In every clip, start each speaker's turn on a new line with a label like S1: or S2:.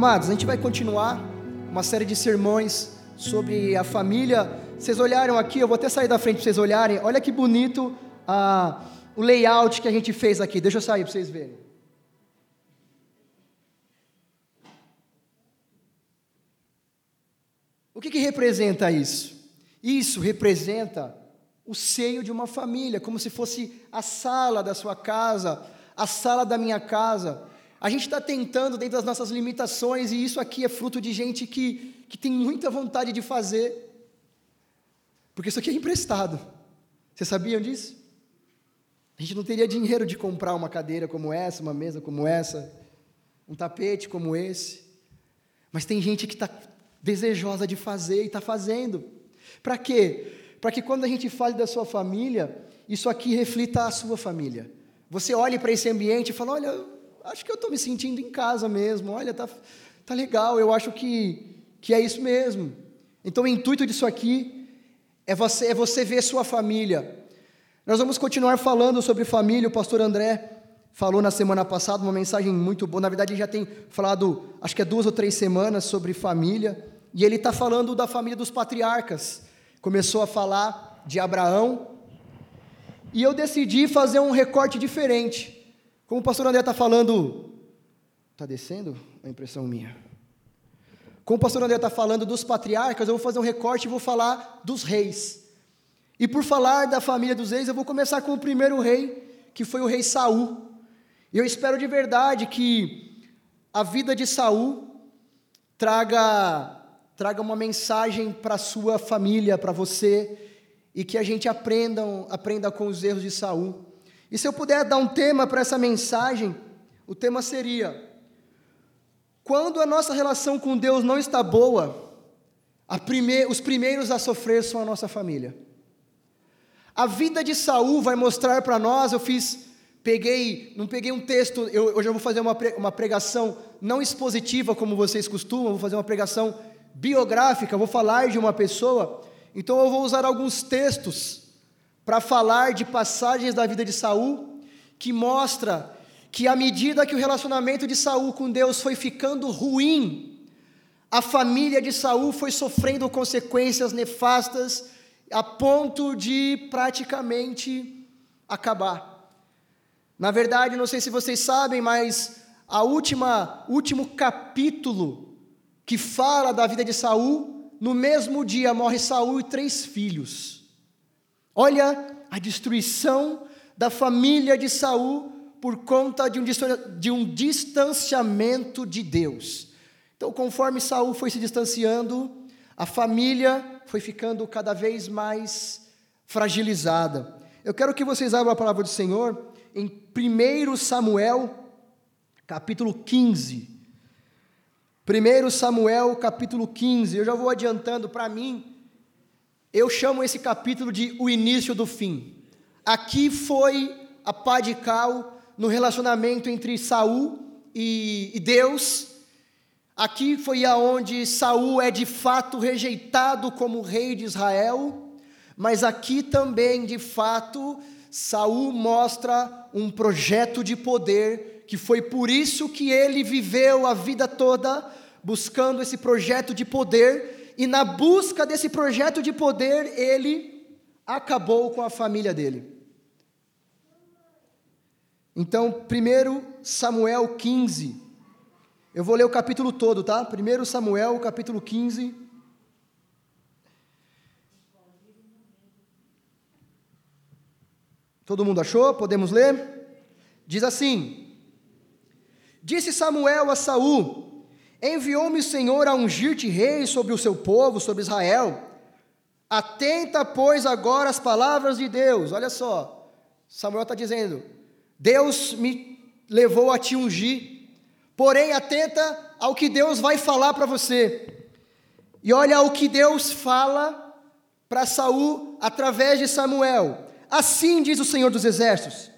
S1: Amados, a gente vai continuar uma série de sermões sobre a família. Vocês olharam aqui, eu vou até sair da frente para vocês olharem. Olha que bonito ah, o layout que a gente fez aqui. Deixa eu sair para vocês verem. O que, que representa isso? Isso representa o seio de uma família, como se fosse a sala da sua casa, a sala da minha casa. A gente está tentando dentro das nossas limitações, e isso aqui é fruto de gente que, que tem muita vontade de fazer, porque isso aqui é emprestado. Vocês sabiam disso? A gente não teria dinheiro de comprar uma cadeira como essa, uma mesa como essa, um tapete como esse, mas tem gente que está desejosa de fazer e está fazendo. Para quê? Para que quando a gente fale da sua família, isso aqui reflita a sua família. Você olhe para esse ambiente e fala: olha, acho que eu estou me sentindo em casa mesmo. Olha, tá, tá legal, eu acho que, que é isso mesmo. Então, o intuito disso aqui é você, é você ver sua família. Nós vamos continuar falando sobre família. O pastor André falou na semana passada uma mensagem muito boa. Na verdade, ele já tem falado, acho que é duas ou três semanas sobre família. E ele está falando da família dos patriarcas. Começou a falar de Abraão. E eu decidi fazer um recorte diferente. Como o pastor André está falando, está descendo? A impressão minha. Como o pastor André está falando dos patriarcas, eu vou fazer um recorte e vou falar dos reis. E por falar da família dos reis, eu vou começar com o primeiro rei, que foi o rei Saul. E eu espero de verdade que a vida de Saul traga traga uma mensagem para a sua família, para você, e que a gente aprenda, aprenda com os erros de Saul. E se eu puder dar um tema para essa mensagem, o tema seria: quando a nossa relação com Deus não está boa, prime os primeiros a sofrer são a nossa família. A vida de Saul vai mostrar para nós, eu fiz, peguei, não peguei um texto, eu, hoje eu vou fazer uma, uma pregação não expositiva como vocês costumam, vou fazer uma pregação biográfica, vou falar de uma pessoa, então eu vou usar alguns textos para falar de passagens da vida de Saul que mostra que à medida que o relacionamento de Saul com Deus foi ficando ruim, a família de Saul foi sofrendo consequências nefastas a ponto de praticamente acabar. Na verdade, não sei se vocês sabem, mas a última último capítulo que fala da vida de Saul, no mesmo dia morre Saul e três filhos. Olha a destruição da família de Saul por conta de um, distanciamento de Deus. Então, conforme Saul foi se distanciando, a família foi ficando cada vez mais fragilizada. Eu quero que vocês abram a palavra do Senhor em 1 Samuel, capítulo 15. 1 Samuel, capítulo 15. Eu já vou adiantando para mim, eu chamo esse capítulo de o início do fim. Aqui foi a pá de cal no relacionamento entre Saul e, e Deus. Aqui foi aonde Saul é de fato rejeitado como rei de Israel, mas aqui também, de fato, Saul mostra um projeto de poder, que foi por isso que ele viveu a vida toda buscando esse projeto de poder e na busca desse projeto de poder, ele acabou com a família dele. Então, 1 Samuel 15, eu vou ler o capítulo todo, tá? 1 Samuel, capítulo 15. Todo mundo achou? Podemos ler? Diz assim: Disse Samuel a Saul: Enviou-me o Senhor a ungir-te rei sobre o seu povo, sobre Israel. Atenta, pois, agora às palavras de Deus. Olha só, Samuel está dizendo: Deus me levou a te ungir. Porém, atenta ao que Deus vai falar para você. E olha o que Deus fala para Saul através de Samuel. Assim diz o Senhor dos Exércitos: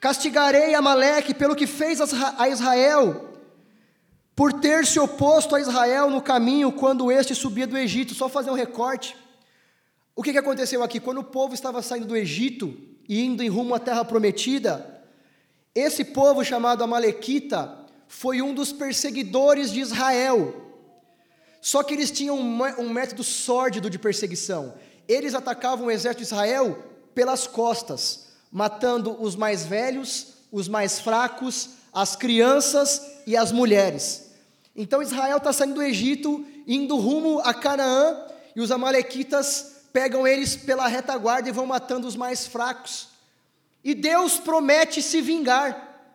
S1: Castigarei Amaleque pelo que fez a Israel por ter se oposto a Israel no caminho quando este subia do Egito. Só fazer um recorte. O que, aconteceu aqui? Quando o povo estava saindo do Egito e indo em rumo à terra prometida, esse povo chamado Amalequita foi um dos perseguidores de Israel. Só que eles tinham um método sórdido de perseguição. Eles atacavam o exército de Israel pelas costas, matando os mais velhos, os mais fracos, as crianças e as mulheres. Então Israel está saindo do Egito, indo rumo a Canaã, e os amalequitas pegam eles pela retaguarda e vão matando os mais fracos. E Deus promete se vingar.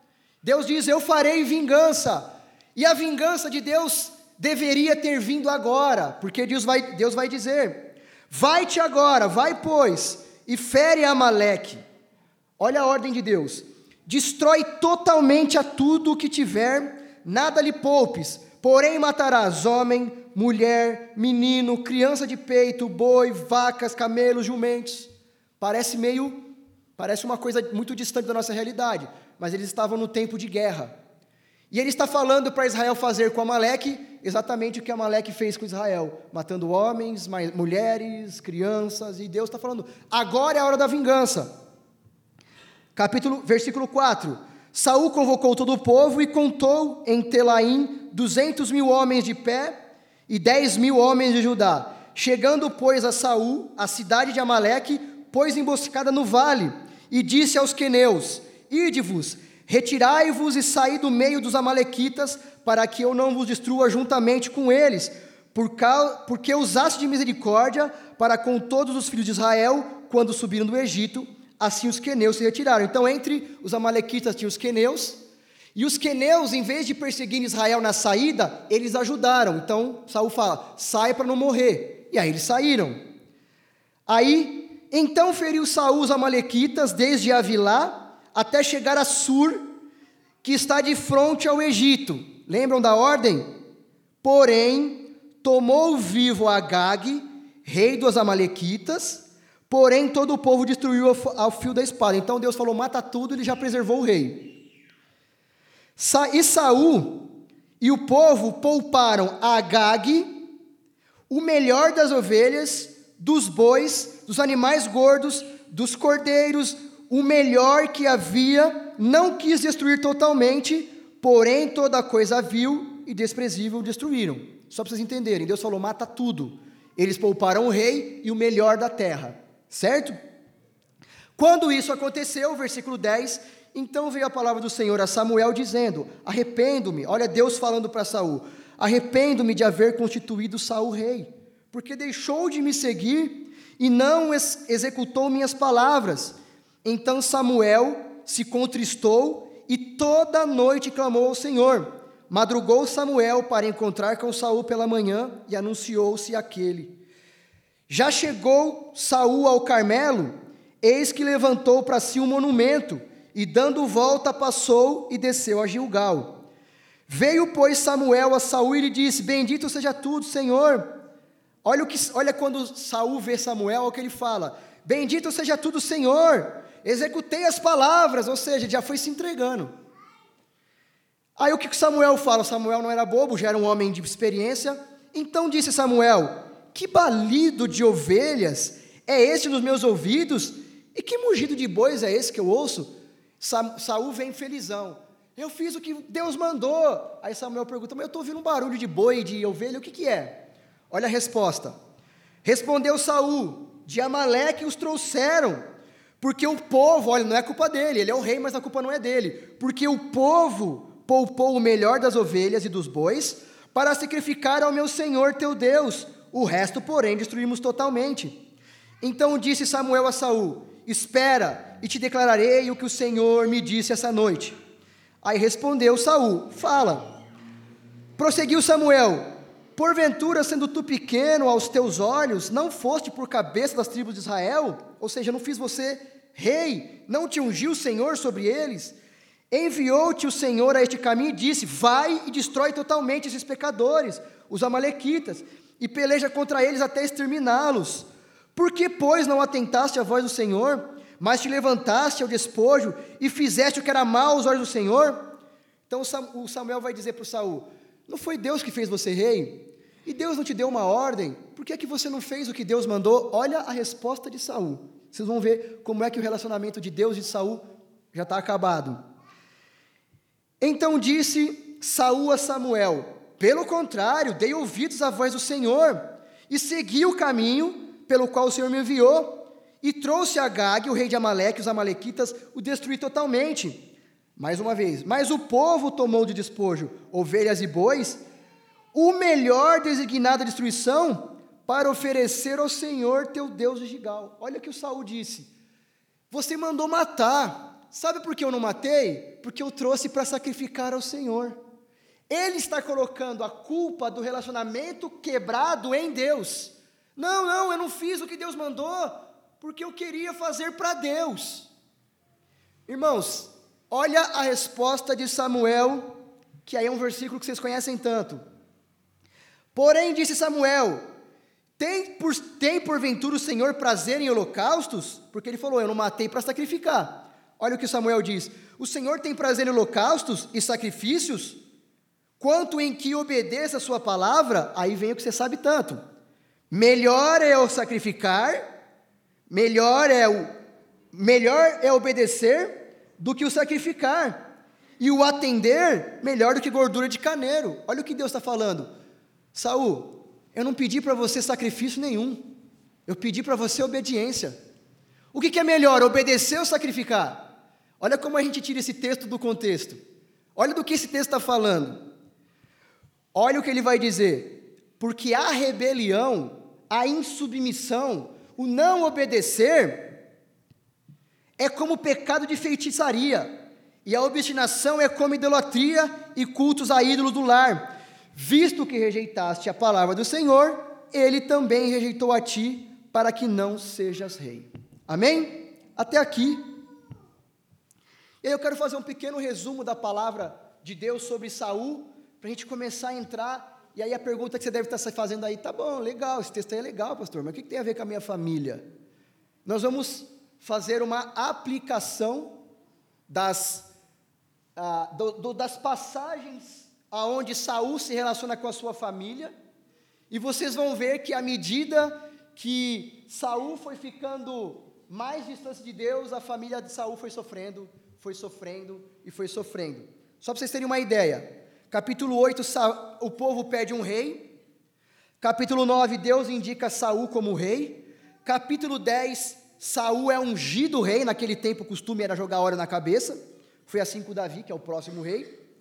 S1: Deus diz: Eu farei vingança. E a vingança de Deus deveria ter vindo agora, porque Deus vai, Deus vai dizer: Vai-te agora, vai, pois, e fere Amaleque. Olha a ordem de Deus: Destrói totalmente a tudo o que tiver, nada lhe poupes, porém matarás homem, mulher, menino, criança de peito, boi, vacas, camelos, jumentos. Parece meio, parece uma coisa muito distante da nossa realidade, mas eles estavam no tempo de guerra. E ele está falando para Israel fazer com Amaleque exatamente o que Amaleque fez com Israel, matando homens, mulheres, crianças, e Deus está falando, agora é a hora da vingança. Capítulo, versículo 4. Saul convocou todo o povo e contou em Telaim duzentos mil homens de pé e dez mil homens de Judá. Chegando, pois, a Saul, a cidade de Amaleque, pôs emboscada no vale, e disse aos queneus: Ide-vos, retirai-vos e saí do meio dos amalequitas, para que eu não vos destrua juntamente com eles, porque usaste de misericórdia para com todos os filhos de Israel, quando subiram do Egito, assim os queneus se retiraram. Então, entre os amalequitas tinha os queneus, e os queneus, em vez de perseguir Israel na saída, eles ajudaram. Então, Saul fala: sai para não morrer. E aí eles saíram. Aí, então feriu Saul os amalequitas desde Avilá até chegar a Sur, que está de frente ao Egito. Lembram da ordem? Porém, tomou vivo Agag, rei dos amalequitas, Porém, todo o povo destruiu ao fio da espada. Então Deus falou: mata tudo, ele já preservou o rei. E Saul e o povo pouparam a Agag, o melhor das ovelhas, dos bois, dos animais gordos, dos cordeiros, o melhor que havia, não quis destruir totalmente, porém toda coisa vil e desprezível destruíram. Só para vocês entenderem, Deus falou: mata tudo. Eles pouparam o rei e o melhor da terra. Certo? Quando isso aconteceu, versículo 10, então veio a palavra do Senhor a Samuel dizendo: Arrependo-me, olha Deus falando para Saul: Arrependo-me de haver constituído Saul rei, porque deixou de me seguir e não ex executou minhas palavras. Então Samuel se contristou e toda noite clamou ao Senhor. Madrugou Samuel para encontrar com Saul pela manhã e anunciou-se aquele. Já chegou Saul ao Carmelo, eis que levantou para si um monumento, e dando volta passou e desceu a Gilgal. Veio, pois, Samuel a Saul e lhe disse: Bendito seja tudo, Senhor. Olha, o que, olha quando Saul vê Samuel, o que ele fala: Bendito seja tudo, Senhor. Executei as palavras, ou seja, já foi se entregando. Aí o que Samuel fala? Samuel não era bobo, já era um homem de experiência. Então disse Samuel: que balido de ovelhas é esse nos meus ouvidos? E que mugido de bois é esse que eu ouço? Sa vem felizão. Eu fiz o que Deus mandou. Aí Samuel pergunta: Mas eu estou ouvindo um barulho de boi, de ovelha, o que, que é? Olha a resposta. Respondeu Saul: De Amaleque os trouxeram. Porque o povo, olha, não é culpa dele, ele é o rei, mas a culpa não é dele. Porque o povo poupou o melhor das ovelhas e dos bois para sacrificar ao meu Senhor teu Deus, o resto, porém, destruímos totalmente. Então disse Samuel a Saul: Espera, e te declararei o que o Senhor me disse essa noite. Aí respondeu Saul: Fala. Prosseguiu Samuel: Porventura, sendo tu pequeno aos teus olhos, não foste por cabeça das tribos de Israel? Ou seja, não fiz você rei, não te ungiu o Senhor sobre eles? Enviou-te o Senhor a este caminho e disse: Vai e destrói totalmente esses pecadores, os Amalequitas, e peleja contra eles até exterminá-los. Por que, pois, não atentaste à voz do Senhor, mas te levantaste ao despojo e fizeste o que era mal aos olhos do Senhor? Então o Samuel vai dizer para Saul: Não foi Deus que fez você rei? E Deus não te deu uma ordem? Por que, é que você não fez o que Deus mandou? Olha a resposta de Saul. Vocês vão ver como é que o relacionamento de Deus e de Saul já está acabado. Então disse Saul a Samuel: Pelo contrário, dei ouvidos à voz do Senhor e segui o caminho pelo qual o Senhor me enviou. E trouxe a Gag, o rei de Amaleque, os amalequitas, o destruí totalmente. Mais uma vez, mas o povo tomou de despojo ovelhas e bois, o melhor designado à destruição, para oferecer ao Senhor teu Deus de Gigal. Olha o que o Saul disse: Você mandou matar. Sabe por que eu não matei? Porque eu trouxe para sacrificar ao Senhor. Ele está colocando a culpa do relacionamento quebrado em Deus. Não, não, eu não fiz o que Deus mandou, porque eu queria fazer para Deus. Irmãos, olha a resposta de Samuel, que aí é um versículo que vocês conhecem tanto. Porém, disse Samuel: tem, por, tem porventura o Senhor prazer em holocaustos? Porque ele falou: Eu não matei para sacrificar. Olha o que Samuel diz: O Senhor tem prazer em holocaustos e sacrifícios? Quanto em que obedeça a sua palavra, aí vem o que você sabe tanto. Melhor é o sacrificar, melhor é o melhor é obedecer do que o sacrificar. E o atender melhor do que gordura de carneiro. Olha o que Deus está falando. Saul, eu não pedi para você sacrifício nenhum. Eu pedi para você obediência. O que, que é melhor, obedecer ou sacrificar? Olha como a gente tira esse texto do contexto. Olha do que esse texto está falando. Olha o que ele vai dizer. Porque a rebelião, a insubmissão, o não obedecer, é como pecado de feitiçaria, e a obstinação é como idolatria e cultos a ídolos do lar Visto que rejeitaste a palavra do Senhor, ele também rejeitou a ti, para que não sejas rei. Amém? Até aqui. E eu quero fazer um pequeno resumo da palavra de Deus sobre Saul, para a gente começar a entrar. E aí a pergunta que você deve estar se fazendo aí, tá bom, legal, esse texto aí é legal, pastor, mas o que tem a ver com a minha família? Nós vamos fazer uma aplicação das, ah, do, do, das passagens aonde Saul se relaciona com a sua família, e vocês vão ver que à medida que Saul foi ficando mais distante de Deus, a família de Saul foi sofrendo, foi sofrendo e foi sofrendo. Só para vocês terem uma ideia. Capítulo 8, o povo pede um rei. Capítulo 9, Deus indica Saul como rei. Capítulo 10, Saul é ungido rei, naquele tempo o costume era jogar óleo na cabeça. Foi assim com Davi, que é o próximo rei.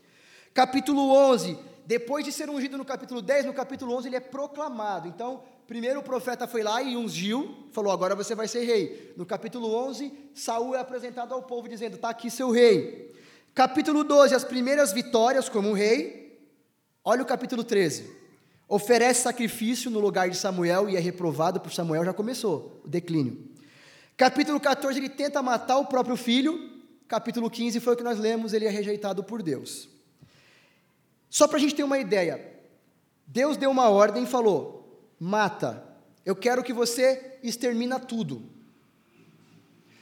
S1: Capítulo 11, depois de ser ungido no capítulo 10, no capítulo 11 ele é proclamado. Então, primeiro o profeta foi lá e ungiu, falou: "Agora você vai ser rei". No capítulo 11, Saul é apresentado ao povo dizendo: "Tá aqui seu rei". Capítulo 12, as primeiras vitórias como rei. Olha o capítulo 13. Oferece sacrifício no lugar de Samuel e é reprovado por Samuel, já começou o declínio. Capítulo 14, ele tenta matar o próprio filho. Capítulo 15 foi o que nós lemos, ele é rejeitado por Deus. Só para a gente ter uma ideia, Deus deu uma ordem e falou: mata, eu quero que você extermina tudo.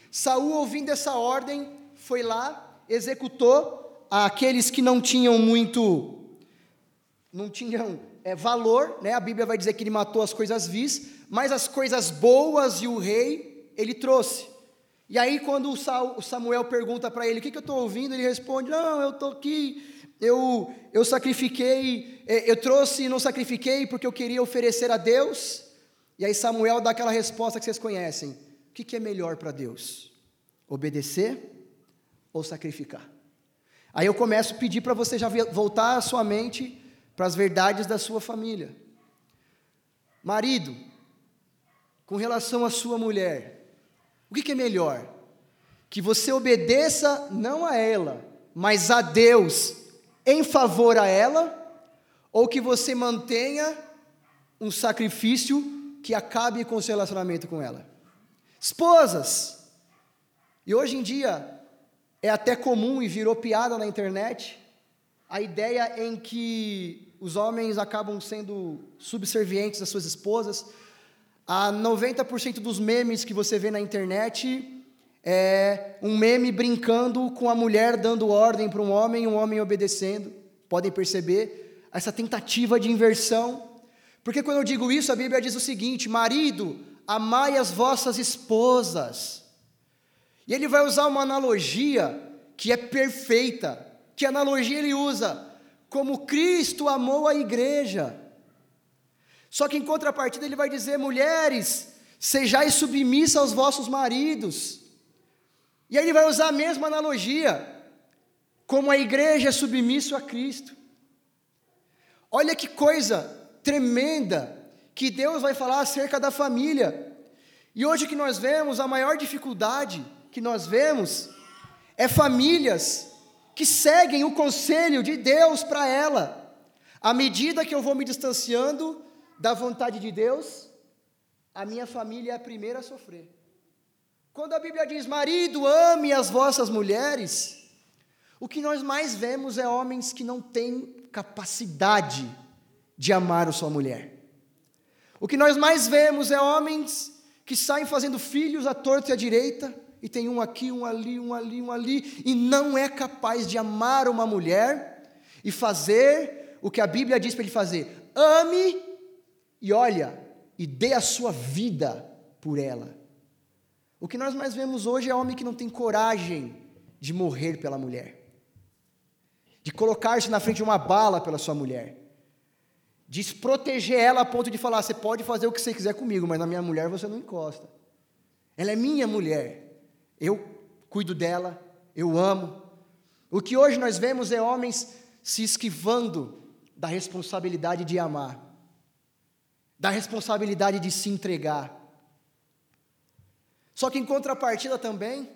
S1: Saul, ouvindo essa ordem, foi lá, executou aqueles que não tinham muito, não tinham é, valor, né? A Bíblia vai dizer que ele matou as coisas vis, mas as coisas boas e o rei ele trouxe. E aí, quando o Samuel pergunta para ele: O que, que eu estou ouvindo? Ele responde: Não, eu estou aqui eu, eu sacrifiquei, é, eu trouxe e não sacrifiquei porque eu queria oferecer a Deus. E aí Samuel dá aquela resposta que vocês conhecem: o que, que é melhor para Deus? Obedecer ou sacrificar? Aí eu começo a pedir para você já voltar a sua mente para as verdades da sua família. Marido, com relação à sua mulher, o que, que é melhor? Que você obedeça não a ela, mas a Deus em favor a ela, ou que você mantenha um sacrifício que acabe com o seu relacionamento com ela. Esposas, e hoje em dia é até comum e virou piada na internet a ideia em que os homens acabam sendo subservientes às suas esposas. A 90% dos memes que você vê na internet é um meme brincando com a mulher dando ordem para um homem um homem obedecendo. Podem perceber essa tentativa de inversão. Porque quando eu digo isso, a Bíblia diz o seguinte: marido, amai as vossas esposas. E ele vai usar uma analogia que é perfeita. Que analogia ele usa? como Cristo amou a igreja. Só que em contrapartida ele vai dizer: mulheres, sejais submissas aos vossos maridos. E aí ele vai usar a mesma analogia, como a igreja é submissa a Cristo. Olha que coisa tremenda que Deus vai falar acerca da família. E hoje que nós vemos, a maior dificuldade que nós vemos é famílias que seguem o conselho de Deus para ela. À medida que eu vou me distanciando da vontade de Deus, a minha família é a primeira a sofrer. Quando a Bíblia diz, marido, ame as vossas mulheres, o que nós mais vemos é homens que não têm capacidade de amar a sua mulher. O que nós mais vemos é homens que saem fazendo filhos à torta e à direita, e tem um aqui, um ali, um ali, um ali, e não é capaz de amar uma mulher e fazer o que a Bíblia diz para ele fazer: ame e olha, e dê a sua vida por ela. O que nós mais vemos hoje é homem que não tem coragem de morrer pela mulher, de colocar-se na frente de uma bala pela sua mulher, de proteger ela a ponto de falar: você pode fazer o que você quiser comigo, mas na minha mulher você não encosta. Ela é minha mulher. Eu cuido dela, eu amo. O que hoje nós vemos é homens se esquivando da responsabilidade de amar, da responsabilidade de se entregar. Só que em contrapartida também,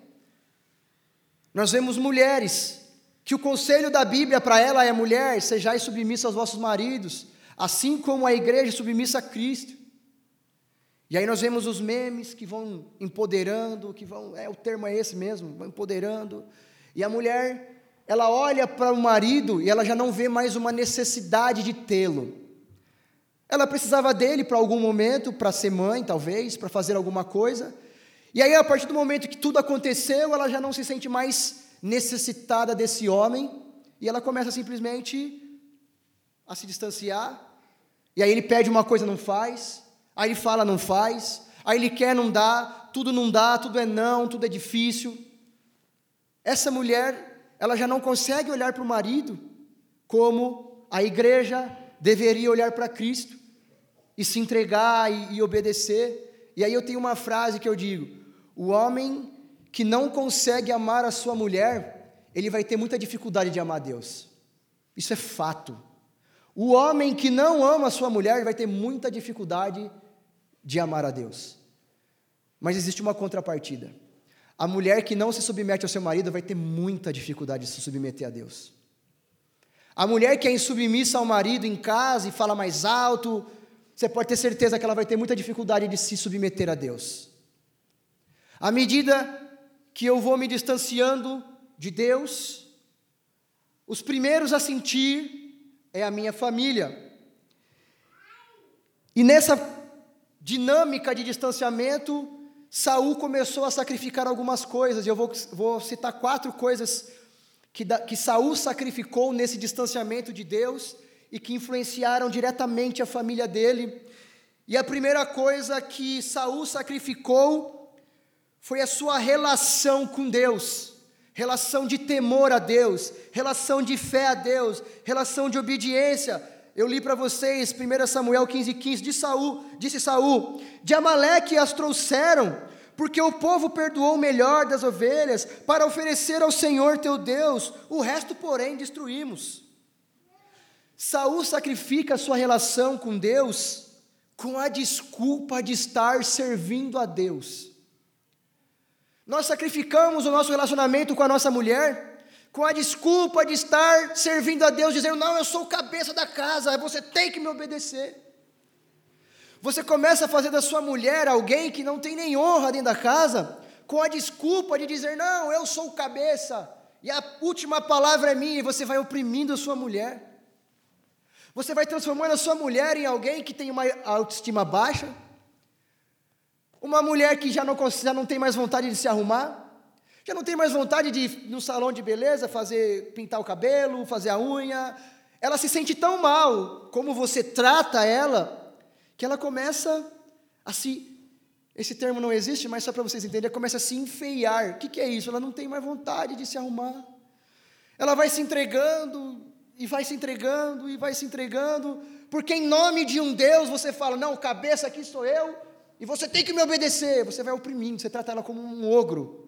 S1: nós vemos mulheres que o conselho da Bíblia para ela é: mulher, sejais submissa aos vossos maridos, assim como a igreja é submissa a Cristo. E aí nós vemos os memes que vão empoderando, que vão, é o termo é esse mesmo, vão empoderando. E a mulher, ela olha para o marido e ela já não vê mais uma necessidade de tê-lo. Ela precisava dele para algum momento, para ser mãe, talvez, para fazer alguma coisa. E aí, a partir do momento que tudo aconteceu, ela já não se sente mais necessitada desse homem, e ela começa simplesmente a se distanciar. E aí ele pede uma coisa, não faz. Aí ele fala, não faz. Aí ele quer, não dá. Tudo não dá, tudo é não, tudo é difícil. Essa mulher, ela já não consegue olhar para o marido como a igreja deveria olhar para Cristo e se entregar e, e obedecer. E aí eu tenho uma frase que eu digo: o homem que não consegue amar a sua mulher, ele vai ter muita dificuldade de amar Deus. Isso é fato. O homem que não ama a sua mulher vai ter muita dificuldade de amar a Deus. Mas existe uma contrapartida. A mulher que não se submete ao seu marido vai ter muita dificuldade de se submeter a Deus. A mulher que é insubmissa ao marido em casa e fala mais alto, você pode ter certeza que ela vai ter muita dificuldade de se submeter a Deus. À medida que eu vou me distanciando de Deus, os primeiros a sentir é a minha família. E nessa dinâmica de distanciamento, Saul começou a sacrificar algumas coisas, e eu vou, vou citar quatro coisas que, da, que Saul sacrificou nesse distanciamento de Deus e que influenciaram diretamente a família dele. E a primeira coisa que Saul sacrificou foi a sua relação com Deus, relação de temor a Deus, relação de fé a Deus, relação de obediência, eu li para vocês 1 Samuel 15, 15, de Saul, disse Saul, de Amaleque as trouxeram, porque o povo perdoou o melhor das ovelhas, para oferecer ao Senhor teu Deus, o resto, porém, destruímos. Saul sacrifica a sua relação com Deus com a desculpa de estar servindo a Deus. Nós sacrificamos o nosso relacionamento com a nossa mulher com a desculpa de estar servindo a Deus, dizendo: Não, eu sou o cabeça da casa, você tem que me obedecer. Você começa a fazer da sua mulher alguém que não tem nem honra dentro da casa, com a desculpa de dizer: Não, eu sou o cabeça, e a última palavra é minha, e você vai oprimindo a sua mulher. Você vai transformando a sua mulher em alguém que tem uma autoestima baixa, uma mulher que já não, já não tem mais vontade de se arrumar, já não tem mais vontade de ir no salão de beleza, fazer pintar o cabelo, fazer a unha. Ela se sente tão mal como você trata ela, que ela começa a se esse termo não existe, mas só para vocês entenderem, ela começa a se enfeiar. O que, que é isso? Ela não tem mais vontade de se arrumar. Ela vai se entregando e vai se entregando, e vai se entregando, porque em nome de um Deus você fala: não, cabeça aqui sou eu, e você tem que me obedecer. Você vai oprimindo, você trata ela como um ogro.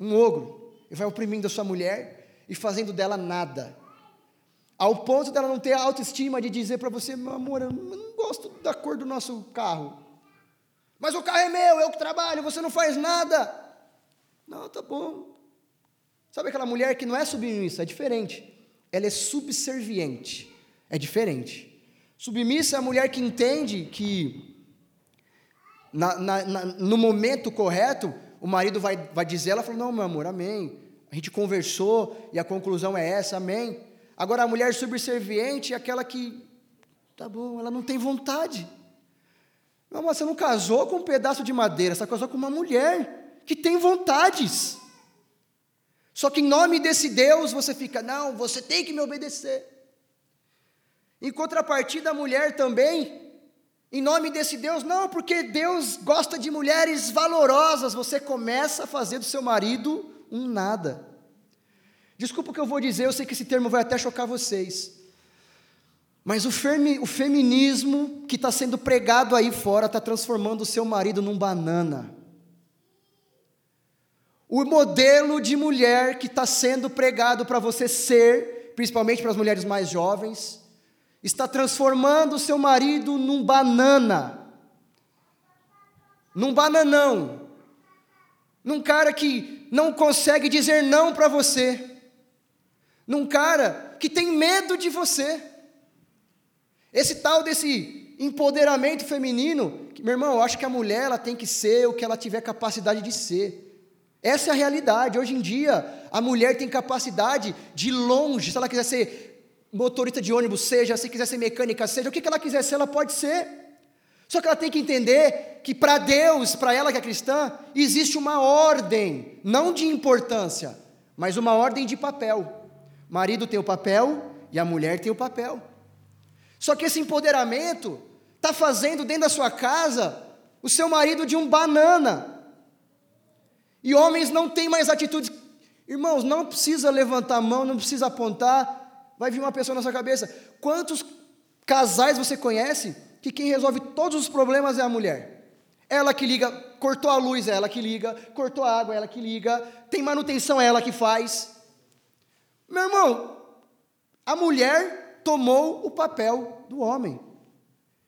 S1: Um ogro. E vai oprimindo a sua mulher e fazendo dela nada. Ao ponto dela não ter a autoestima de dizer para você: meu amor, eu não gosto da cor do nosso carro. Mas o carro é meu, eu que trabalho, você não faz nada. Não, tá bom. Sabe aquela mulher que não é submissa, é diferente. Ela é subserviente. É diferente. Submissa é a mulher que entende que na, na, na, no momento correto, o marido vai, vai dizer, ela falou, não, meu amor, amém. A gente conversou e a conclusão é essa, amém. Agora a mulher subserviente é aquela que, tá bom, ela não tem vontade. Não, mas você não casou com um pedaço de madeira, você casou com uma mulher que tem vontades. Só que em nome desse Deus você fica, não, você tem que me obedecer. Em contrapartida, a mulher também, em nome desse Deus, não, porque Deus gosta de mulheres valorosas, você começa a fazer do seu marido um nada. Desculpa o que eu vou dizer, eu sei que esse termo vai até chocar vocês. Mas o, o feminismo que está sendo pregado aí fora está transformando o seu marido num banana. O modelo de mulher que está sendo pregado para você ser, principalmente para as mulheres mais jovens, está transformando o seu marido num banana, num bananão, num cara que não consegue dizer não para você, num cara que tem medo de você. Esse tal desse empoderamento feminino, meu irmão, eu acho que a mulher ela tem que ser o que ela tiver capacidade de ser. Essa é a realidade. Hoje em dia, a mulher tem capacidade de longe, se ela quiser ser motorista de ônibus, seja, se quiser ser mecânica, seja, o que ela quiser ser, ela pode ser. Só que ela tem que entender que para Deus, para ela que é cristã, existe uma ordem, não de importância, mas uma ordem de papel. O marido tem o papel e a mulher tem o papel. Só que esse empoderamento está fazendo dentro da sua casa o seu marido de um banana. E homens não têm mais atitudes. Irmãos, não precisa levantar a mão, não precisa apontar. Vai vir uma pessoa na sua cabeça. Quantos casais você conhece que quem resolve todos os problemas é a mulher? Ela que liga, cortou a luz, é ela que liga, cortou a água, é ela que liga, tem manutenção, é ela que faz. Meu irmão, a mulher tomou o papel do homem.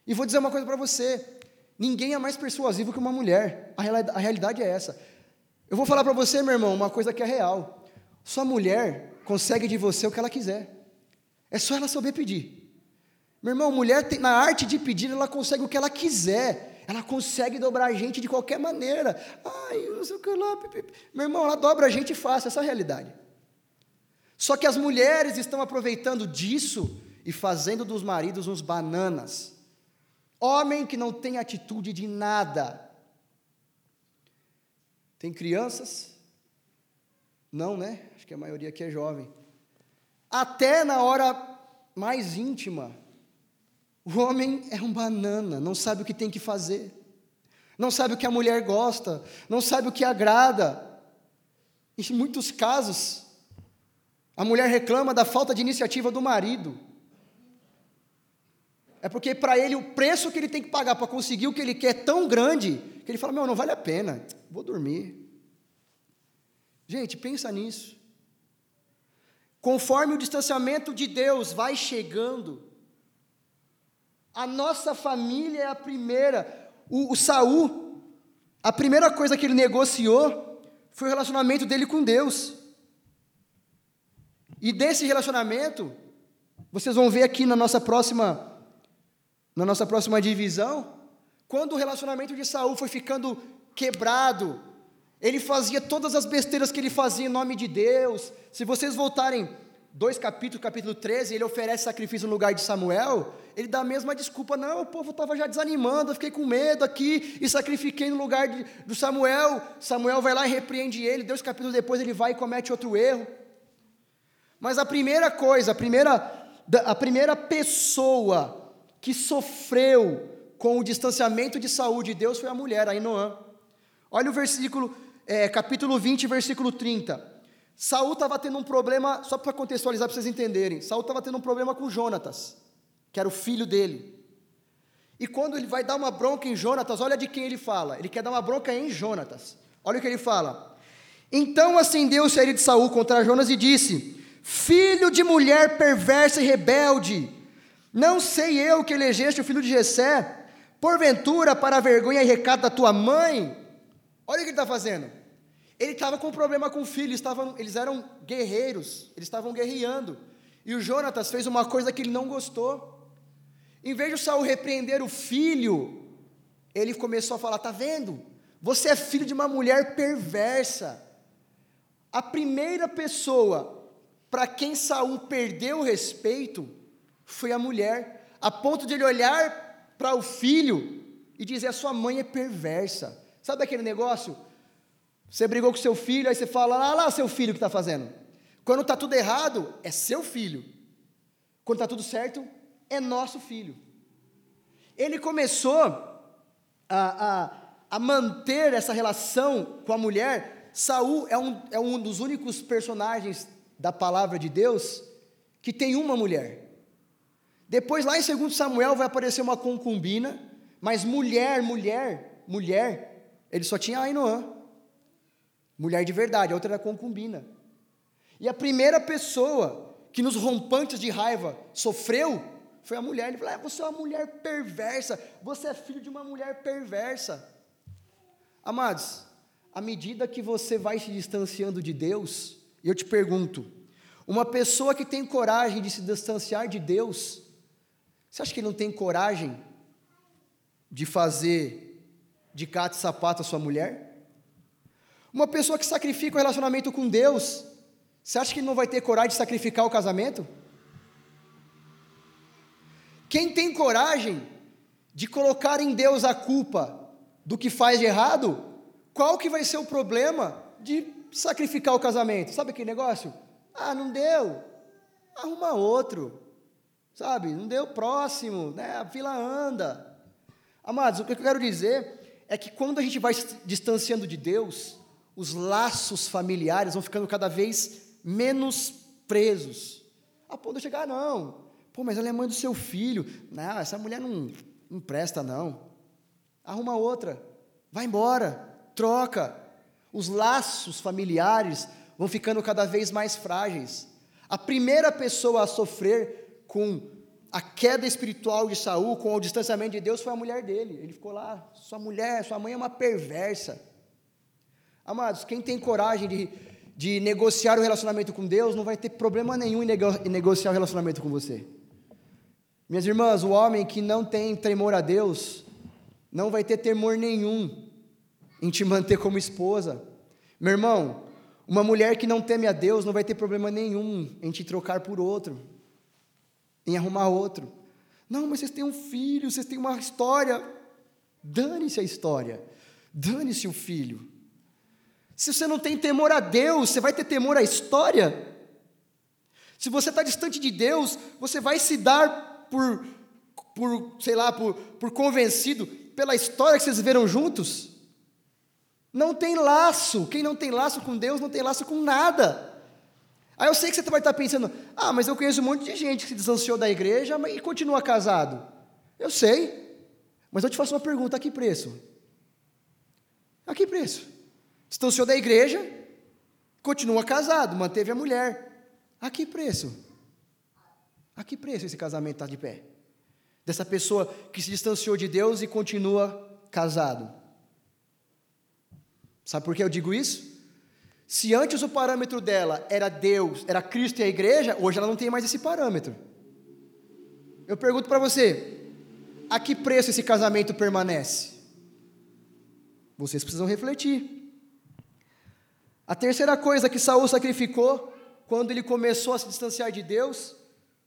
S1: E vou dizer uma coisa para você: ninguém é mais persuasivo que uma mulher. A, realidade é essa. Eu vou falar para você, meu irmão, uma coisa que é real. Sua mulher consegue de você o que ela quiser. É só ela saber pedir. Meu irmão, mulher tem, na arte de pedir, ela consegue o que ela quiser. Ela consegue dobrar a gente de qualquer maneira. Ai, não sei o que lá. Meu irmão, ela dobra a gente fácil, essa é a realidade. Só que as mulheres estão aproveitando disso e fazendo dos maridos uns bananas. Homem que não tem atitude de nada. Tem crianças? Não, né? Acho que a maioria aqui é jovem. Até na hora mais íntima, o homem é um banana, não sabe o que tem que fazer, não sabe o que a mulher gosta, não sabe o que agrada. Em muitos casos, a mulher reclama da falta de iniciativa do marido. É porque para ele o preço que ele tem que pagar para conseguir o que ele quer é tão grande que ele fala: Meu, não vale a pena, vou dormir. Gente, pensa nisso. Conforme o distanciamento de Deus vai chegando, a nossa família é a primeira. O, o Saul, a primeira coisa que ele negociou foi o relacionamento dele com Deus. E desse relacionamento, vocês vão ver aqui na nossa próxima na nossa próxima divisão, quando o relacionamento de Saul foi ficando quebrado, ele fazia todas as besteiras que ele fazia em nome de Deus. Se vocês voltarem dois capítulos, capítulo 13, ele oferece sacrifício no lugar de Samuel, ele dá a mesma desculpa, não, o povo estava já desanimando, eu fiquei com medo aqui e sacrifiquei no lugar de, do Samuel. Samuel vai lá e repreende ele, dois capítulos depois ele vai e comete outro erro. Mas a primeira coisa, a primeira, a primeira pessoa que sofreu com o distanciamento de saúde de Deus foi a mulher, a Inoã. Olha o versículo, é, capítulo 20, versículo 30. Saul estava tendo um problema, só para contextualizar para vocês entenderem. Saul estava tendo um problema com Jonatas, que era o filho dele. E quando ele vai dar uma bronca em Jonatas, olha de quem ele fala. Ele quer dar uma bronca em Jonatas. Olha o que ele fala. Então acendeu-se a ira de Saul contra Jonas e disse: Filho de mulher perversa e rebelde, não sei eu que elegeste o filho de Jessé, porventura para a vergonha e recado da tua mãe? Olha o que ele está fazendo. Ele estava com um problema com o filho, estavam, eles eram guerreiros, eles estavam guerreando. E o Jonatas fez uma coisa que ele não gostou. Em vez de Saul repreender o filho, ele começou a falar: Está vendo? Você é filho de uma mulher perversa. A primeira pessoa para quem Saul perdeu o respeito foi a mulher, a ponto de ele olhar para o filho e dizer: A sua mãe é perversa. Sabe aquele negócio? Você brigou com seu filho, aí você fala, ah lá, seu filho que está fazendo. Quando está tudo errado, é seu filho. Quando está tudo certo, é nosso filho. Ele começou a, a, a, manter essa relação com a mulher. Saul é um, é um dos únicos personagens da palavra de Deus que tem uma mulher. Depois, lá em 2 Samuel, vai aparecer uma concubina, mas mulher, mulher, mulher, ele só tinha Ainoã mulher de verdade, a outra era concubina. E a primeira pessoa que nos rompantes de raiva sofreu foi a mulher. Ele falou: ah, Você é uma mulher perversa, você é filho de uma mulher perversa. Amados, à medida que você vai se distanciando de Deus, eu te pergunto: uma pessoa que tem coragem de se distanciar de Deus, você acha que não tem coragem de fazer de gato e sapato a sua mulher? Uma pessoa que sacrifica o relacionamento com Deus, você acha que não vai ter coragem de sacrificar o casamento? Quem tem coragem de colocar em Deus a culpa do que faz de errado, qual que vai ser o problema de sacrificar o casamento? Sabe aquele negócio? Ah, não deu, arruma outro, sabe? Não deu próximo, né? A fila anda. Amados, o que eu quero dizer é que quando a gente vai se distanciando de Deus, os laços familiares vão ficando cada vez menos presos. A ponto de chegar, não. Pô, mas ela é mãe do seu filho. Não, essa mulher não, não presta, não. Arruma outra. Vai embora. Troca. Os laços familiares vão ficando cada vez mais frágeis. A primeira pessoa a sofrer com a queda espiritual de Saul, com o distanciamento de Deus, foi a mulher dele. Ele ficou lá, sua mulher, sua mãe é uma perversa. Amados, quem tem coragem de, de negociar o relacionamento com Deus não vai ter problema nenhum em, nego, em negociar o relacionamento com você. Minhas irmãs, o homem que não tem temor a Deus não vai ter temor nenhum em te manter como esposa. Meu irmão, uma mulher que não teme a Deus não vai ter problema nenhum em te trocar por outro, em arrumar outro. Não, mas vocês têm um filho, vocês têm uma história. Dane-se a história, dane-se o filho. Se você não tem temor a Deus, você vai ter temor à história? Se você está distante de Deus, você vai se dar por, por sei lá, por, por convencido pela história que vocês viveram juntos? Não tem laço. Quem não tem laço com Deus não tem laço com nada. Aí eu sei que você vai estar pensando: ah, mas eu conheço um monte de gente que se distanciou da igreja e continua casado. Eu sei, mas eu te faço uma pergunta: a que preço? A que preço? distanciou da igreja, continua casado, manteve a mulher. A que preço? A que preço esse casamento está de pé? Dessa pessoa que se distanciou de Deus e continua casado. Sabe por que eu digo isso? Se antes o parâmetro dela era Deus, era Cristo e a igreja, hoje ela não tem mais esse parâmetro. Eu pergunto para você: a que preço esse casamento permanece? Vocês precisam refletir. A terceira coisa que Saul sacrificou quando ele começou a se distanciar de Deus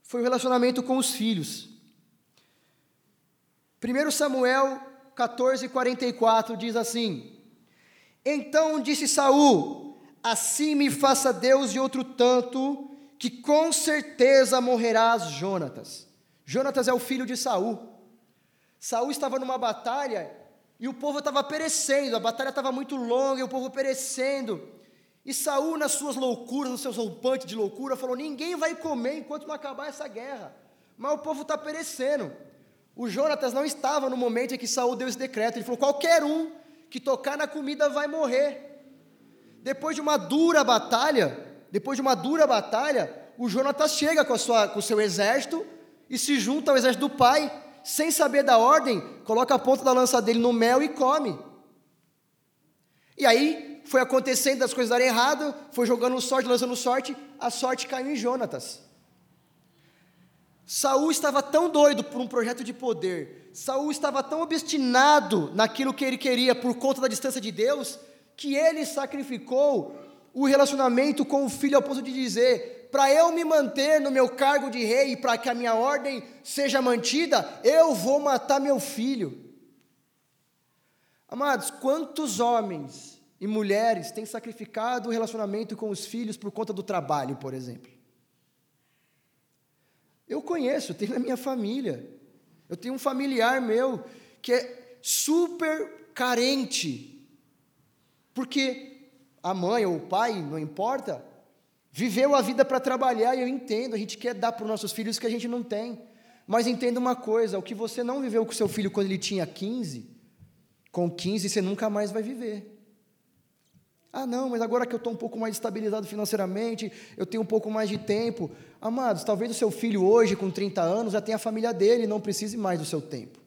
S1: foi o relacionamento com os filhos. 1 Samuel 14, 44 diz assim: Então disse Saul: Assim me faça Deus de outro tanto, que com certeza morrerás, Jonatas. Jonatas é o filho de Saul. Saul estava numa batalha e o povo estava perecendo, a batalha estava muito longa e o povo perecendo. E Saul, nas suas loucuras, nos seus rompantes de loucura, falou: ninguém vai comer enquanto não acabar essa guerra. Mas o povo está perecendo. O Jonatas não estava no momento em que Saul deu esse decreto. Ele falou: qualquer um que tocar na comida vai morrer. Depois de uma dura batalha, depois de uma dura batalha, o Jonatas chega com, a sua, com o seu exército e se junta ao exército do pai, sem saber da ordem, coloca a ponta da lança dele no mel e come. E aí foi acontecendo as coisas darem errado, foi jogando sorte, lançando sorte, a sorte caiu em Jonatas. Saul estava tão doido por um projeto de poder, Saul estava tão obstinado naquilo que ele queria por conta da distância de Deus, que ele sacrificou o relacionamento com o filho ao ponto de dizer: para eu me manter no meu cargo de rei e para que a minha ordem seja mantida, eu vou matar meu filho. Amados, quantos homens e mulheres têm sacrificado o relacionamento com os filhos por conta do trabalho, por exemplo? Eu conheço, tenho na minha família. Eu tenho um familiar meu que é super carente, porque a mãe ou o pai, não importa, viveu a vida para trabalhar e eu entendo, a gente quer dar para os nossos filhos o que a gente não tem. Mas entenda uma coisa: o que você não viveu com seu filho quando ele tinha 15, com 15 você nunca mais vai viver. Ah, não, mas agora que eu estou um pouco mais estabilizado financeiramente, eu tenho um pouco mais de tempo. Amados, talvez o seu filho hoje, com 30 anos, já tenha a família dele e não precise mais do seu tempo.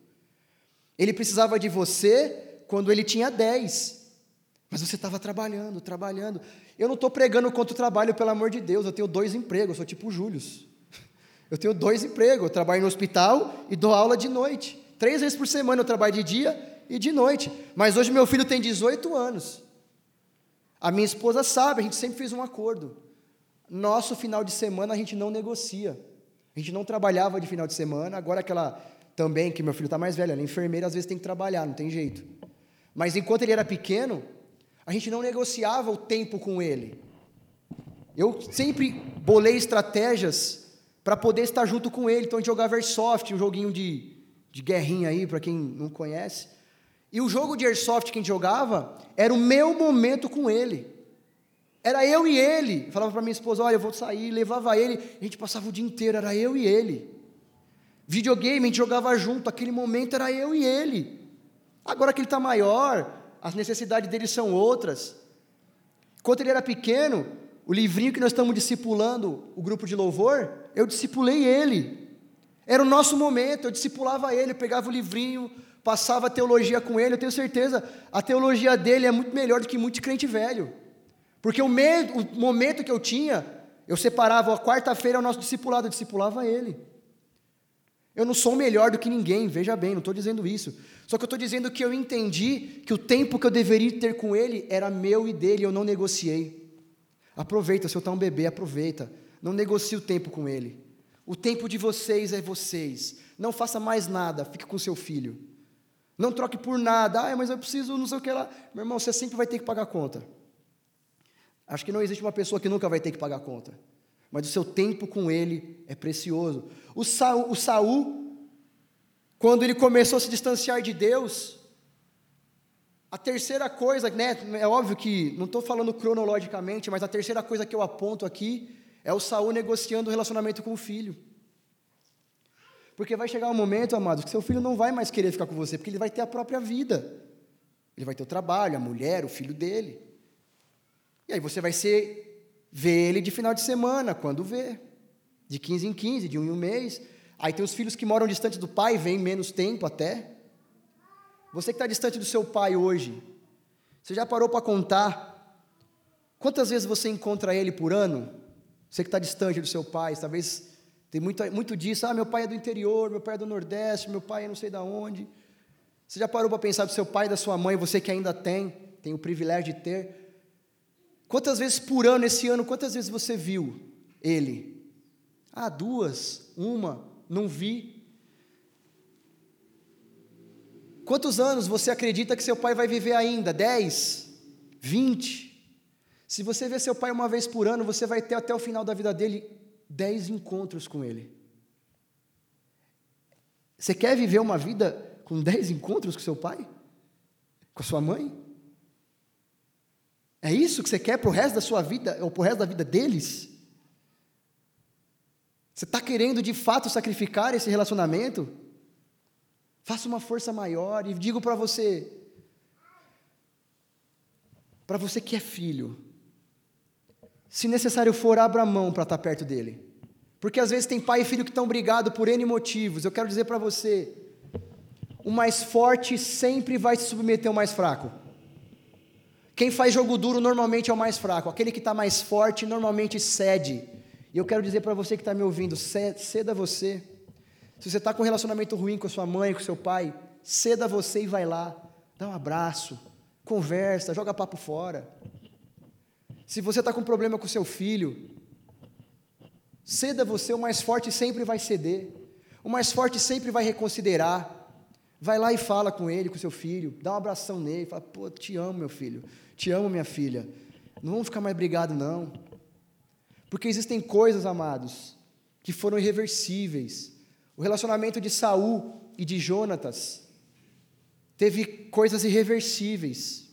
S1: Ele precisava de você quando ele tinha 10, mas você estava trabalhando, trabalhando. Eu não estou pregando contra o trabalho, pelo amor de Deus, eu tenho dois empregos, eu sou tipo o Júlio. Eu tenho dois empregos, eu trabalho no hospital e dou aula de noite. Três vezes por semana eu trabalho de dia e de noite. Mas hoje meu filho tem 18 anos. A minha esposa sabe, a gente sempre fez um acordo. Nosso final de semana a gente não negocia. A gente não trabalhava de final de semana, agora que ela também, que meu filho está mais velho, ela é enfermeira, às vezes tem que trabalhar, não tem jeito. Mas enquanto ele era pequeno, a gente não negociava o tempo com ele. Eu sempre bolei estratégias para poder estar junto com ele. Então a gente jogava Airsoft, um joguinho de, de guerrinha aí, para quem não conhece. E o jogo de airsoft que a gente jogava era o meu momento com ele. Era eu e ele. falava para minha esposa: Olha, eu vou sair. Levava ele. A gente passava o dia inteiro. Era eu e ele. Videogame, a gente jogava junto. Aquele momento era eu e ele. Agora que ele está maior, as necessidades dele são outras. Quando ele era pequeno, o livrinho que nós estamos discipulando, o grupo de louvor, eu discipulei ele. Era o nosso momento, eu discipulava ele, eu pegava o livrinho, passava teologia com ele, eu tenho certeza, a teologia dele é muito melhor do que muito crente velho. Porque o, o momento que eu tinha, eu separava a quarta-feira o nosso discipulado, eu discipulava ele. Eu não sou melhor do que ninguém, veja bem, não estou dizendo isso. Só que eu estou dizendo que eu entendi que o tempo que eu deveria ter com ele era meu e dele, eu não negociei. Aproveita, se eu estou um bebê, aproveita. Não negocie o tempo com ele. O tempo de vocês é vocês. Não faça mais nada, fique com seu filho. Não troque por nada. Ah, mas eu preciso não sei o que lá. Meu irmão, você sempre vai ter que pagar a conta. Acho que não existe uma pessoa que nunca vai ter que pagar a conta. Mas o seu tempo com ele é precioso. O Saul, o Saul, quando ele começou a se distanciar de Deus, a terceira coisa, né, é óbvio que não estou falando cronologicamente, mas a terceira coisa que eu aponto aqui é o Saul negociando o relacionamento com o filho. Porque vai chegar um momento, amados, que seu filho não vai mais querer ficar com você, porque ele vai ter a própria vida. Ele vai ter o trabalho, a mulher, o filho dele. E aí você vai ser ver ele de final de semana, quando vê. De 15 em 15, de um em um mês. Aí tem os filhos que moram distante do pai, vêm menos tempo até. Você que está distante do seu pai hoje, você já parou para contar quantas vezes você encontra ele por ano? Você que está distante do seu pai, talvez tem muito, muito disso, ah, meu pai é do interior, meu pai é do Nordeste, meu pai é não sei da onde. Você já parou para pensar do seu pai e da sua mãe, você que ainda tem, tem o privilégio de ter? Quantas vezes por ano, esse ano, quantas vezes você viu ele? Ah, duas, uma, não vi. Quantos anos você acredita que seu pai vai viver ainda? Dez? Vinte? Se você vê seu pai uma vez por ano, você vai ter até o final da vida dele dez encontros com Ele. Você quer viver uma vida com dez encontros com seu pai? Com a sua mãe? É isso que você quer para o resto da sua vida, ou para o resto da vida deles? Você está querendo de fato sacrificar esse relacionamento? Faça uma força maior e digo para você, para você que é filho, se necessário for, abra a mão para estar tá perto dele. Porque às vezes tem pai e filho que estão brigados por N motivos. Eu quero dizer para você: o mais forte sempre vai se submeter ao mais fraco. Quem faz jogo duro normalmente é o mais fraco. Aquele que está mais forte normalmente cede. E eu quero dizer para você que está me ouvindo: ceda você. Se você está com um relacionamento ruim com sua mãe, com seu pai, ceda você e vai lá. Dá um abraço, conversa, joga papo fora. Se você está com problema com seu filho, ceda você, o mais forte sempre vai ceder. O mais forte sempre vai reconsiderar. Vai lá e fala com ele, com seu filho, dá um abração nele, fala: "Pô, te amo, meu filho. Te amo, minha filha. Não vamos ficar mais brigados não". Porque existem coisas, amados, que foram irreversíveis. O relacionamento de Saul e de Jonatas teve coisas irreversíveis.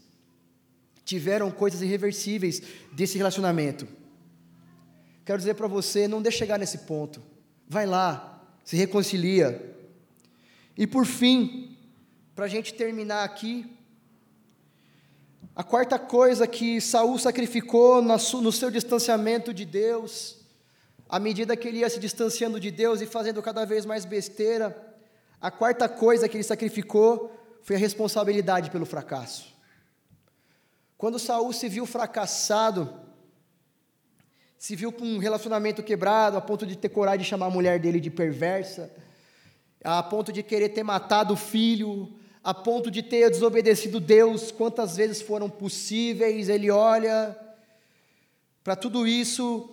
S1: Tiveram coisas irreversíveis desse relacionamento. Quero dizer para você, não deixe chegar nesse ponto. Vai lá, se reconcilia. E por fim, para a gente terminar aqui, a quarta coisa que Saul sacrificou no seu distanciamento de Deus, à medida que ele ia se distanciando de Deus e fazendo cada vez mais besteira, a quarta coisa que ele sacrificou foi a responsabilidade pelo fracasso. Quando Saul se viu fracassado, se viu com um relacionamento quebrado, a ponto de ter coragem de chamar a mulher dele de perversa, a ponto de querer ter matado o filho, a ponto de ter desobedecido Deus quantas vezes foram possíveis, ele olha para tudo isso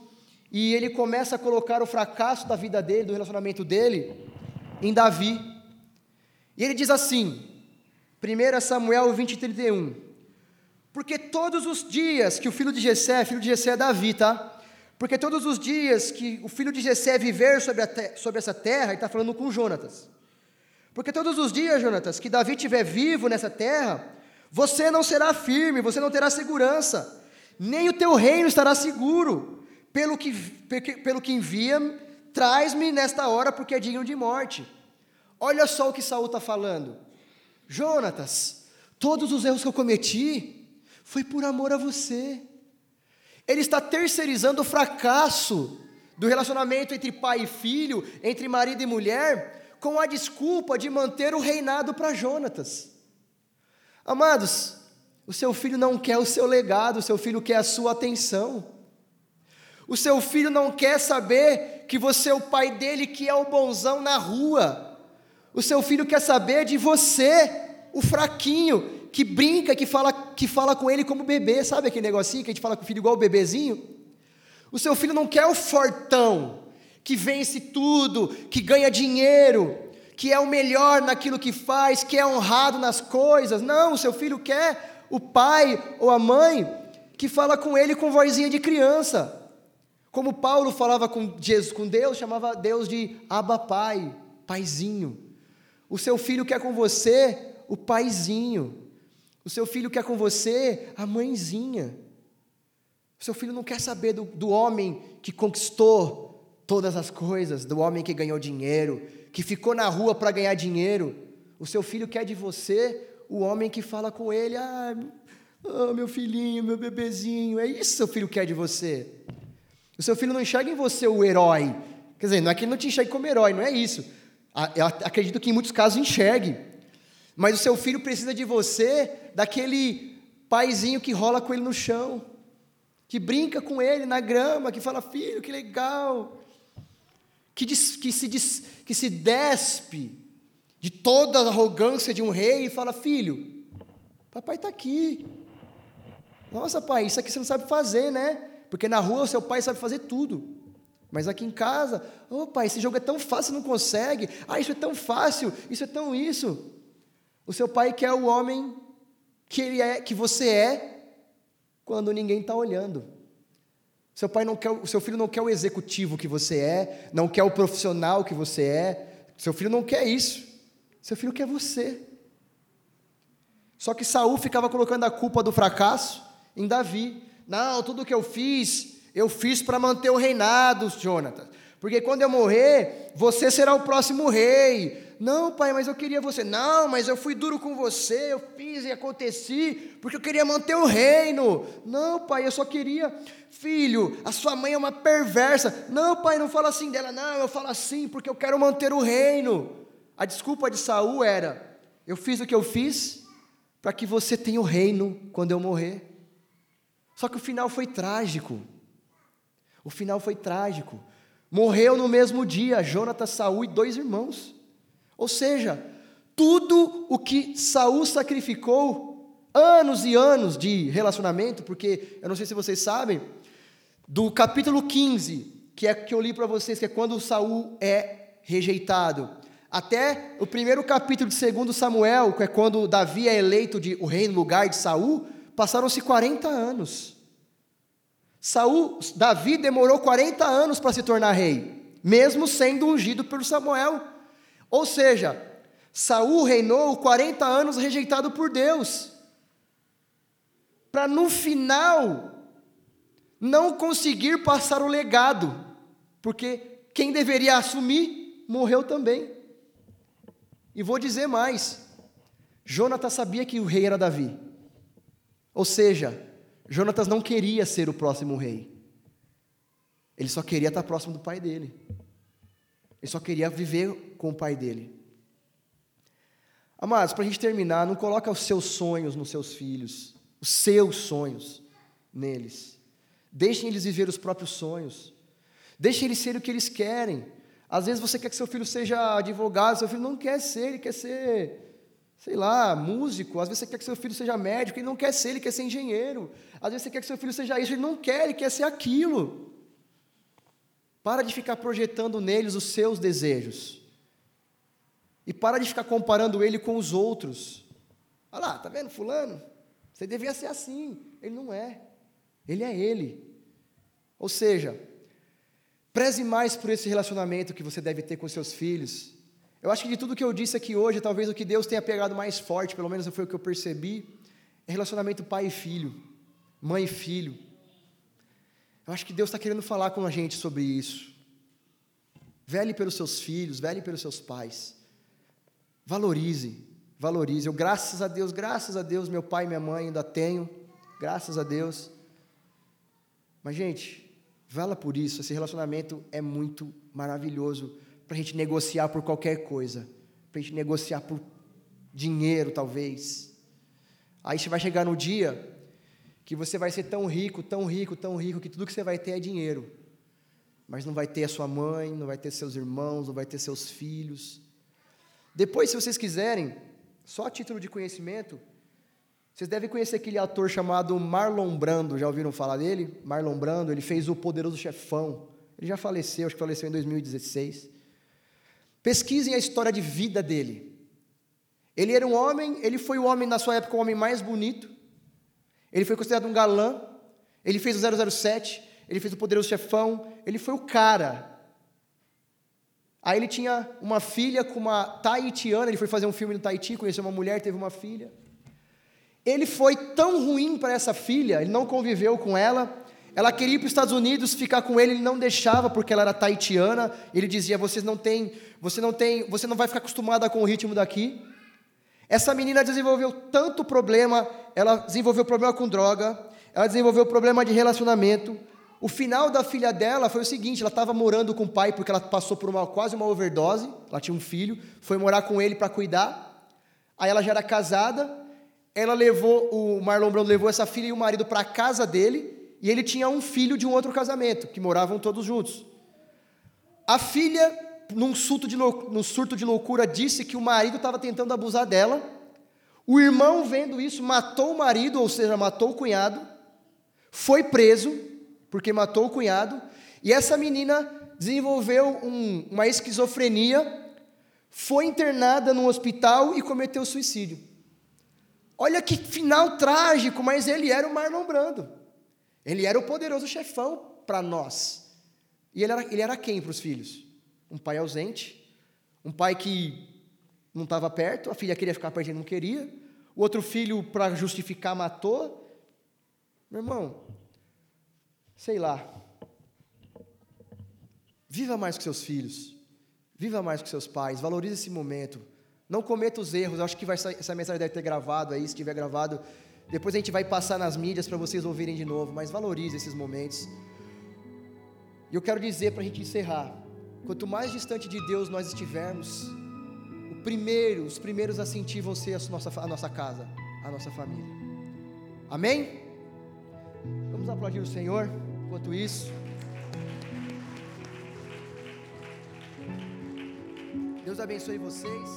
S1: e ele começa a colocar o fracasso da vida dele, do relacionamento dele, em Davi. E ele diz assim, 1 Samuel 20, 31, porque todos os dias que o filho de Jessé, filho de Jessé é Davi, tá? Porque todos os dias que o filho de Jessé viver sobre, sobre essa terra, ele está falando com Jonatas, porque todos os dias, Jonatas, que Davi estiver vivo nessa terra, você não será firme, você não terá segurança, nem o teu reino estará seguro. Pelo que, pelo que envia, traz-me nesta hora, porque é digno de morte. Olha só o que Saul está falando. Jonatas, todos os erros que eu cometi foi por amor a você. Ele está terceirizando o fracasso do relacionamento entre pai e filho, entre marido e mulher, com a desculpa de manter o reinado para Jonatas. Amados, o seu filho não quer o seu legado, o seu filho quer a sua atenção. O seu filho não quer saber que você é o pai dele que é o bonzão na rua. O seu filho quer saber de você, o fraquinho, que brinca, que fala, que fala com ele como bebê, sabe aquele negocinho que a gente fala com o filho igual o bebezinho? O seu filho não quer o fortão, que vence tudo, que ganha dinheiro, que é o melhor naquilo que faz, que é honrado nas coisas. Não, o seu filho quer o pai ou a mãe que fala com ele com vozinha de criança. Como Paulo falava com Jesus, com Deus, chamava Deus de Abba Pai, paizinho. O seu filho quer com você o paizinho. O seu filho quer com você a mãezinha. O seu filho não quer saber do, do homem que conquistou todas as coisas, do homem que ganhou dinheiro, que ficou na rua para ganhar dinheiro. O seu filho quer de você o homem que fala com ele: ah, oh, meu filhinho, meu bebezinho. É isso que seu filho quer de você. O seu filho não enxerga em você o herói. Quer dizer, não é que ele não te enxergue como herói, não é isso. Eu acredito que em muitos casos enxergue. Mas o seu filho precisa de você, daquele paizinho que rola com ele no chão, que brinca com ele na grama, que fala: Filho, que legal que, diz, que, se, diz, que se despe de toda a arrogância de um rei e fala: Filho, papai está aqui. Nossa, pai, isso aqui você não sabe fazer, né? Porque na rua o seu pai sabe fazer tudo. Mas aqui em casa, ô oh, pai, esse jogo é tão fácil, não consegue. Ah, isso é tão fácil, isso é tão isso. O seu pai quer o homem que ele é, que você é, quando ninguém está olhando. Seu pai não quer, o seu filho não quer o executivo que você é, não quer o profissional que você é. Seu filho não quer isso. Seu filho quer você. Só que Saul ficava colocando a culpa do fracasso em Davi. Não, tudo que eu fiz, eu fiz para manter o reinado, Jonatas. Porque quando eu morrer, você será o próximo rei. Não, pai, mas eu queria você. Não, mas eu fui duro com você, eu fiz e aconteci, porque eu queria manter o reino. Não, pai, eu só queria. Filho, a sua mãe é uma perversa. Não, pai, não fala assim dela. Não, eu falo assim porque eu quero manter o reino. A desculpa de Saul era: eu fiz o que eu fiz para que você tenha o reino quando eu morrer. Só que o final foi trágico. O final foi trágico. Morreu no mesmo dia Jonatas, Saul e dois irmãos. Ou seja, tudo o que Saul sacrificou, anos e anos de relacionamento, porque eu não sei se vocês sabem, do capítulo 15, que é que eu li para vocês, que é quando Saul é rejeitado, até o primeiro capítulo de 2 Samuel, que é quando Davi é eleito de, o rei no lugar de Saul, passaram-se 40 anos. Saul, Davi demorou 40 anos para se tornar rei, mesmo sendo ungido por Samuel. Ou seja, Saul reinou 40 anos rejeitado por Deus. Para no final não conseguir passar o legado, porque quem deveria assumir morreu também. E vou dizer mais: Jonatas sabia que o rei era Davi. Ou seja, Jonatas não queria ser o próximo rei. Ele só queria estar próximo do pai dele. Ele só queria viver com o pai dele. Amados, para a gente terminar, não coloca os seus sonhos nos seus filhos, os seus sonhos neles. Deixem eles viver os próprios sonhos. Deixem eles ser o que eles querem. Às vezes você quer que seu filho seja advogado, seu filho não quer ser, ele quer ser, sei lá, músico. Às vezes você quer que seu filho seja médico, ele não quer ser, ele quer ser engenheiro. Às vezes você quer que seu filho seja isso, ele não quer, ele quer ser aquilo. Para de ficar projetando neles os seus desejos. E para de ficar comparando ele com os outros. Olha lá, tá vendo fulano? Você devia ser assim. Ele não é. Ele é ele. Ou seja, preze mais por esse relacionamento que você deve ter com seus filhos. Eu acho que de tudo que eu disse aqui hoje, talvez o que Deus tenha pegado mais forte, pelo menos foi o que eu percebi, é relacionamento pai e filho, mãe e filho. Eu acho que Deus está querendo falar com a gente sobre isso. Vele pelos seus filhos, vele pelos seus pais. Valorize, valorize. Eu, graças a Deus, graças a Deus, meu pai e minha mãe ainda tenho, graças a Deus. Mas, gente, vala por isso. Esse relacionamento é muito maravilhoso para a gente negociar por qualquer coisa, para a gente negociar por dinheiro, talvez. Aí você vai chegar no dia que você vai ser tão rico, tão rico, tão rico, que tudo que você vai ter é dinheiro. Mas não vai ter a sua mãe, não vai ter seus irmãos, não vai ter seus filhos. Depois, se vocês quiserem, só a título de conhecimento, vocês devem conhecer aquele ator chamado Marlon Brando, já ouviram falar dele? Marlon Brando, ele fez o Poderoso Chefão. Ele já faleceu, acho que faleceu em 2016. Pesquisem a história de vida dele. Ele era um homem, ele foi o homem, na sua época, o homem mais bonito, ele foi considerado um galã, ele fez o 007, ele fez o Poderoso Chefão, ele foi o cara. Aí ele tinha uma filha com uma taitiana, ele foi fazer um filme no Tahiti, conheceu uma mulher, teve uma filha. Ele foi tão ruim para essa filha, ele não conviveu com ela. Ela queria ir para os Estados Unidos ficar com ele, ele não deixava porque ela era taitiana. Ele dizia: "Vocês não têm, você não tem, você não vai ficar acostumada com o ritmo daqui". Essa menina desenvolveu tanto problema, ela desenvolveu problema com droga, ela desenvolveu problema de relacionamento. O final da filha dela foi o seguinte: ela estava morando com o pai porque ela passou por uma quase uma overdose. Ela tinha um filho, foi morar com ele para cuidar. Aí ela já era casada. Ela levou o Marlon Brando levou essa filha e o marido para a casa dele e ele tinha um filho de um outro casamento que moravam todos juntos. A filha num surto, de num surto de loucura, disse que o marido estava tentando abusar dela. O irmão, vendo isso, matou o marido, ou seja, matou o cunhado, foi preso, porque matou o cunhado, e essa menina desenvolveu um, uma esquizofrenia, foi internada num hospital e cometeu suicídio. Olha que final trágico, mas ele era o Marlon Brando. Ele era o poderoso chefão para nós. E ele era, ele era quem para os filhos? Um pai ausente, um pai que não estava perto, a filha queria ficar perto e não queria, o outro filho, para justificar, matou. Meu irmão, sei lá. Viva mais com seus filhos. Viva mais com seus pais. Valorize esse momento. Não cometa os erros. Eu acho que vai, essa mensagem deve ter gravado aí. Se tiver gravado, depois a gente vai passar nas mídias para vocês ouvirem de novo. Mas valorize esses momentos. E eu quero dizer para a gente encerrar: quanto mais distante de Deus nós estivermos, o primeiro, os primeiros a sentir vão ser a nossa, a nossa casa, a nossa família. Amém? Vamos aplaudir o Senhor enquanto isso. Deus abençoe vocês.